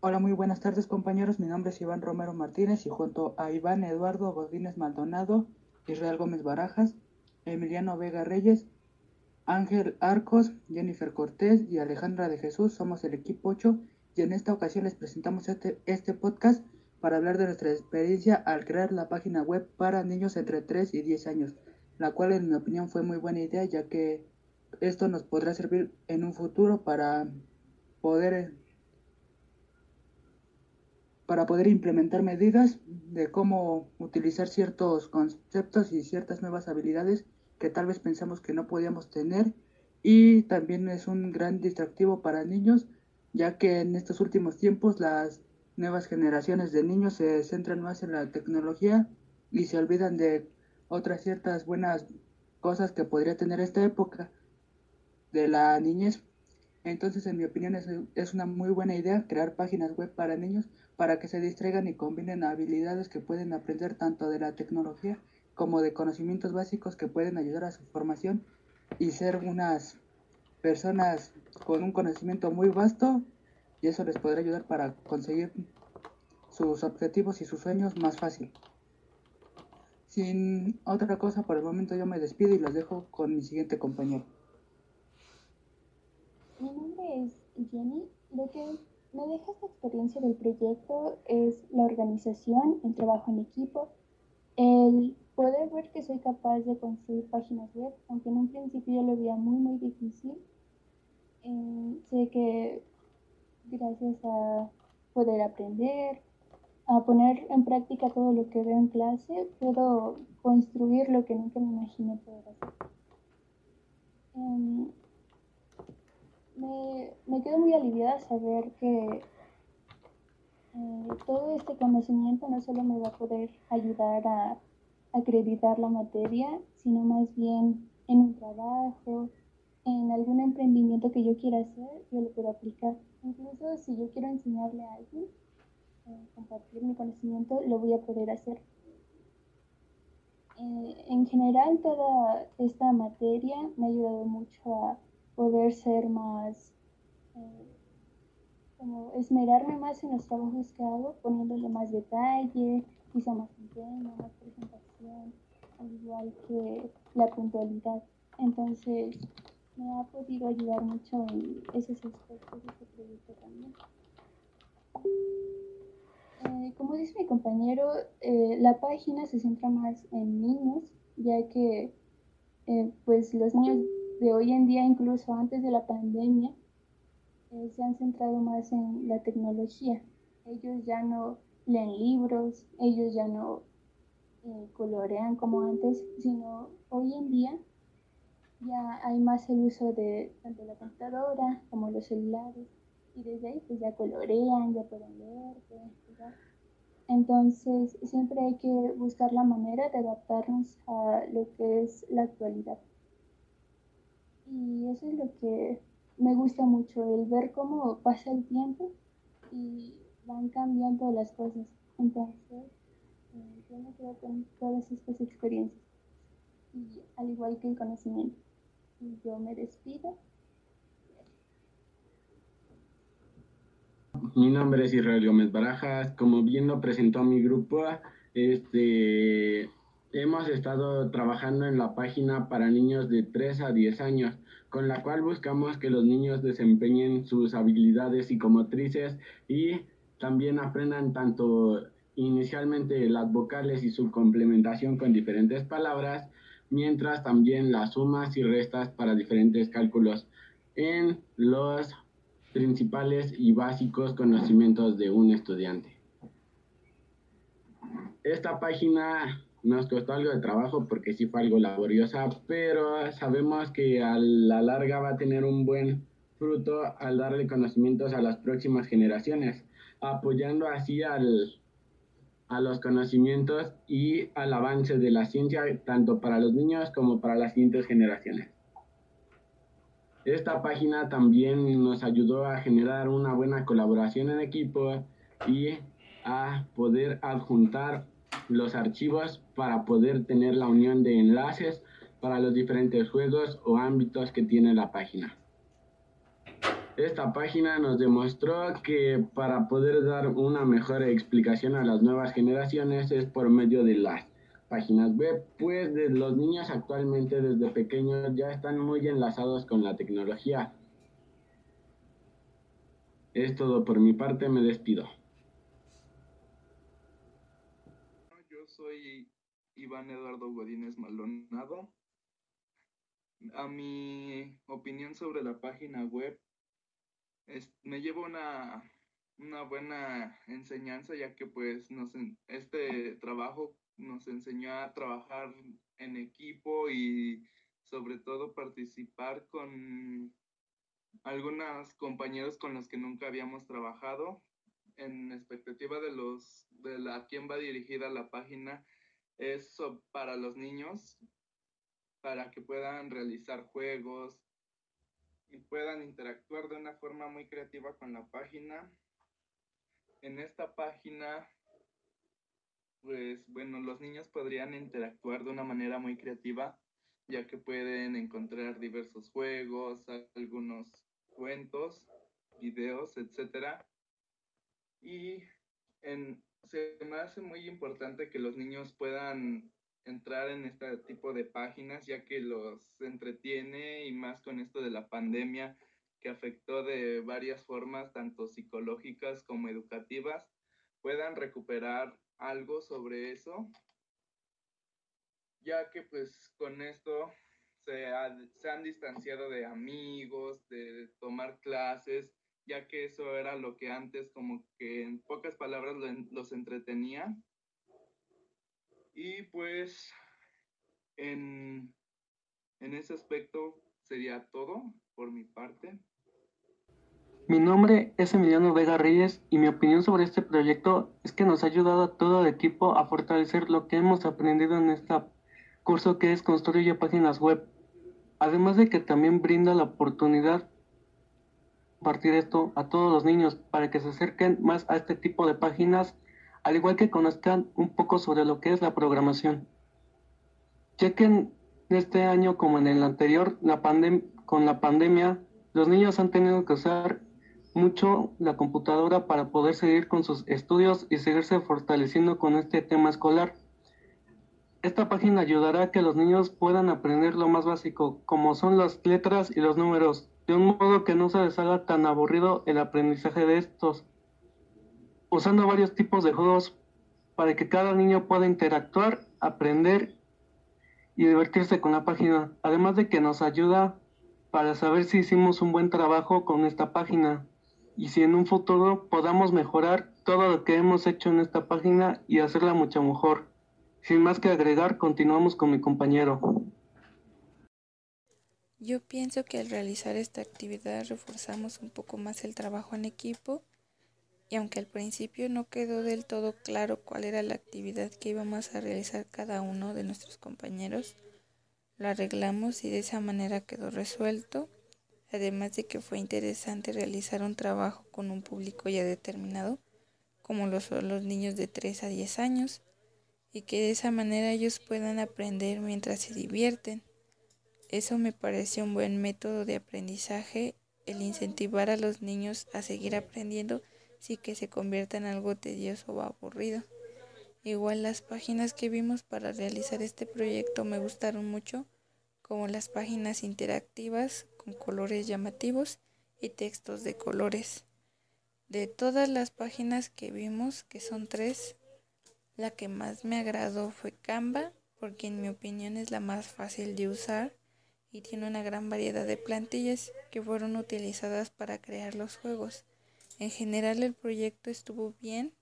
Hola, muy buenas tardes compañeros. Mi nombre es Iván Romero Martínez y junto a Iván Eduardo Godínez Maldonado, Israel Gómez Barajas, Emiliano Vega Reyes, Ángel Arcos, Jennifer Cortés y Alejandra de Jesús somos el equipo 8 y en esta ocasión les presentamos este, este podcast para hablar de nuestra experiencia al crear la página web para niños entre 3 y 10 años, la cual en mi opinión fue muy buena idea ya que esto nos podrá servir en un futuro para poder para poder implementar medidas de cómo utilizar ciertos conceptos y ciertas nuevas habilidades que tal vez pensamos que no podíamos tener y también es un gran distractivo para niños ya que en estos últimos tiempos las nuevas generaciones de niños se centran más en la tecnología y se olvidan de otras ciertas buenas cosas que podría tener esta época de la niñez. Entonces, en mi opinión, es, es una muy buena idea crear páginas web para niños para que se distraigan y combinen habilidades que pueden aprender tanto de la tecnología como de conocimientos básicos que pueden ayudar a su formación y ser unas personas con un conocimiento muy vasto y eso les podrá ayudar para conseguir sus objetivos y sus sueños más fácil. Sin otra cosa, por el momento yo me despido y los dejo con mi siguiente compañero. Mi nombre es Jenny. Lo que me deja esta experiencia del proyecto es la organización, el trabajo en equipo, el poder ver que soy capaz de construir páginas web, aunque en un principio lo veía muy, muy difícil. Eh, sé que gracias a poder aprender, a poner en práctica todo lo que veo en clase, puedo construir lo que nunca me imaginé poder hacer. Em, me, me, quedo muy aliviada saber que eh, todo este conocimiento no solo me va a poder ayudar a acreditar la materia, sino más bien en un trabajo, en algún emprendimiento que yo quiera hacer, yo lo puedo aplicar. Incluso si yo quiero enseñarle a alguien, eh, compartir mi conocimiento, lo voy a poder hacer. Eh, en general, toda esta materia me ha ayudado mucho a poder ser más, eh, como esmerarme más en los trabajos que hago, poniéndole más detalle, quizá más empeño, más presentación, al igual que la puntualidad. Entonces, me ha podido ayudar mucho en esos aspectos de este proyecto también. Eh, como dice mi compañero, eh, la página se centra más en niños, ya que eh, pues los niños de hoy en día, incluso antes de la pandemia, se han centrado más en la tecnología. Ellos ya no leen libros, ellos ya no colorean como antes, sino hoy en día ya hay más el uso de tanto la computadora como los celulares y desde ahí pues ya colorean, ya pueden leer, pueden. Entonces siempre hay que buscar la manera de adaptarnos a lo que es la actualidad. Y eso es lo que me gusta mucho, el ver cómo pasa el tiempo y van cambiando las cosas. Entonces, eh, yo me quedo con todas estas experiencias, y al igual que el conocimiento yo me despido. Mi nombre es Israel Gómez Barajas. Como bien lo presentó mi grupo, este, hemos estado trabajando en la página para niños de 3 a 10 años, con la cual buscamos que los niños desempeñen sus habilidades psicomotrices y también aprendan tanto inicialmente las vocales y su complementación con diferentes palabras, mientras también las sumas y restas para diferentes cálculos en los principales y básicos conocimientos de un estudiante. Esta página nos costó algo de trabajo porque sí fue algo laboriosa, pero sabemos que a la larga va a tener un buen fruto al darle conocimientos a las próximas generaciones, apoyando así al a los conocimientos y al avance de la ciencia, tanto para los niños como para las siguientes generaciones. Esta página también nos ayudó a generar una buena colaboración en equipo y a poder adjuntar los archivos para poder tener la unión de enlaces para los diferentes juegos o ámbitos que tiene la página. Esta página nos demostró que para poder dar una mejor explicación a las nuevas generaciones es por medio de las páginas web, pues los niños actualmente desde pequeños ya están muy enlazados con la tecnología. Es todo por mi parte, me despido. Yo soy Iván Eduardo Godínez Maldonado. A mi opinión sobre la página web, me llevo una, una buena enseñanza ya que pues este trabajo nos enseñó a trabajar en equipo y sobre todo participar con algunos compañeros con los que nunca habíamos trabajado. En expectativa de los de la, a quién va dirigida la página es para los niños, para que puedan realizar juegos y puedan interactuar de una forma muy creativa con la página. En esta página pues bueno, los niños podrían interactuar de una manera muy creativa, ya que pueden encontrar diversos juegos, algunos cuentos, videos, etc. Y en, se me hace muy importante que los niños puedan entrar en este tipo de páginas, ya que los entretiene y más con esto de la pandemia que afectó de varias formas, tanto psicológicas como educativas, puedan recuperar algo sobre eso, ya que pues con esto se, han distanciado de amigos, de tomar clases, ya que eso era lo que antes como que en pocas palabras los entretenía. Y pues en, en ese aspecto sería todo por mi parte. Mi nombre es Emiliano Vega Reyes y mi opinión sobre este proyecto es que nos ha ayudado a todo el equipo a fortalecer lo que hemos aprendido en este curso que es Construye páginas web. Además de que también brinda la oportunidad compartir esto a todos los niños para que se acerquen más a este tipo de páginas, al igual que conozcan un poco sobre lo que es la programación. Ya que en este año como en el anterior, con la pandemia, los niños han tenido que usar mucho la computadora para poder seguir con sus estudios y seguirse fortaleciendo con este tema escolar. Esta página ayudará a que los niños puedan aprender lo más básico, como son las letras y los números, de un modo que no se les haga tan aburrido el aprendizaje de estos, usando varios tipos de juegos para que cada niño pueda interactuar, aprender y divertirse con la página, además de que nos ayuda para saber si hicimos un buen trabajo con esta página y si en un futuro podamos mejorar todo lo que hemos hecho en esta página y hacerla mucho mejor. Sin más que agregar, continuamos con mi compañero. Yo pienso que al realizar esta actividad reforzamos un poco más el trabajo en equipo y aunque al principio no quedó del todo claro cuál era la actividad que íbamos a realizar cada uno de nuestros compañeros, lo arreglamos y de esa manera quedó resuelto además de que fue interesante realizar un trabajo con un público ya determinado, como son los niños de 3 a 10 años, y que de esa manera ellos puedan aprender mientras se divierten. Eso me parece un buen método de aprendizaje, el incentivar a los niños a seguir aprendiendo sin que se convierta en algo tedioso o aburrido. Igual las páginas que vimos para realizar este proyecto me gustaron mucho, como las páginas interactivas con colores llamativos y textos de colores. De todas las páginas que vimos, que son tres, la que más me agradó fue Canva, porque en mi opinión es la más fácil de usar y tiene una gran variedad de plantillas que fueron utilizadas para crear los juegos. En general el proyecto estuvo bien,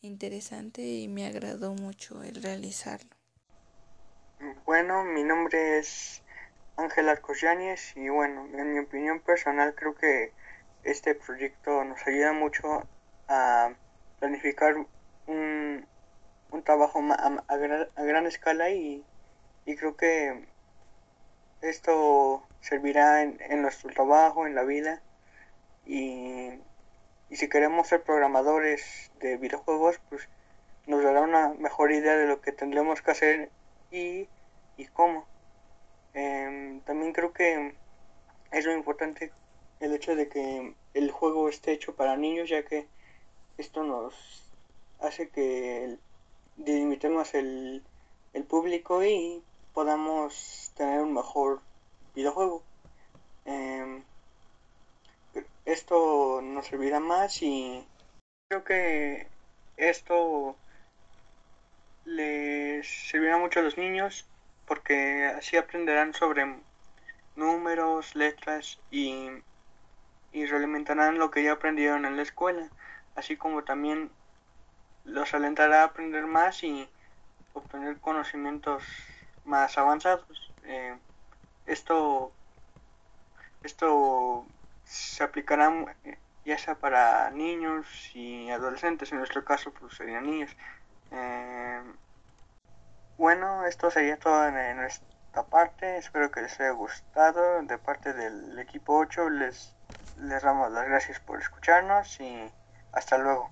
interesante y me agradó mucho el realizarlo. Bueno, mi nombre es Ángel Arcos y bueno, en mi opinión personal creo que este proyecto nos ayuda mucho a planificar un, un trabajo a, gran, escala y, creo que esto servirá en, en, nuestro trabajo, en la vida y, y si queremos ser programadores de videojuegos pues nos dará una mejor idea de lo que tendremos que hacer y, y cómo. Em, también creo que es muy importante el hecho de que el juego esté hecho para niños, ya que esto nos hace que delimitemos el, el público y podamos tener un mejor videojuego. Em, esto nos servirá más y creo que esto les servirá mucho a los niños porque así aprenderán sobre números, letras y, y realimentarán lo que ya aprendieron en la escuela, así como también los alentará a aprender más y obtener conocimientos más avanzados. Eh, esto, esto se aplicará eh, ya sea para niños y adolescentes, en nuestro caso pues serían niños. Eh, bueno, esto sería todo en nuestra parte. Espero que les haya gustado. De parte del equipo 8 les, les damos las gracias por escucharnos y hasta luego.